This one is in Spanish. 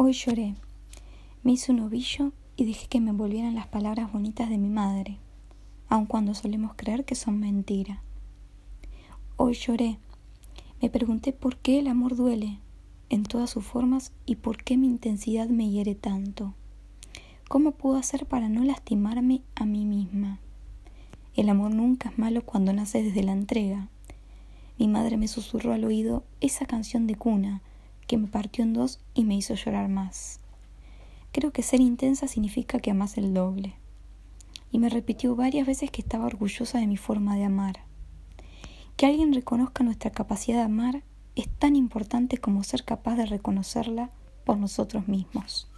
Hoy lloré. Me hice un ovillo y dejé que me envolvieran las palabras bonitas de mi madre, aun cuando solemos creer que son mentira. Hoy lloré. Me pregunté por qué el amor duele en todas sus formas y por qué mi intensidad me hiere tanto. ¿Cómo puedo hacer para no lastimarme a mí misma? El amor nunca es malo cuando nace desde la entrega. Mi madre me susurró al oído esa canción de cuna que me partió en dos y me hizo llorar más. Creo que ser intensa significa que amas el doble. Y me repitió varias veces que estaba orgullosa de mi forma de amar. Que alguien reconozca nuestra capacidad de amar es tan importante como ser capaz de reconocerla por nosotros mismos.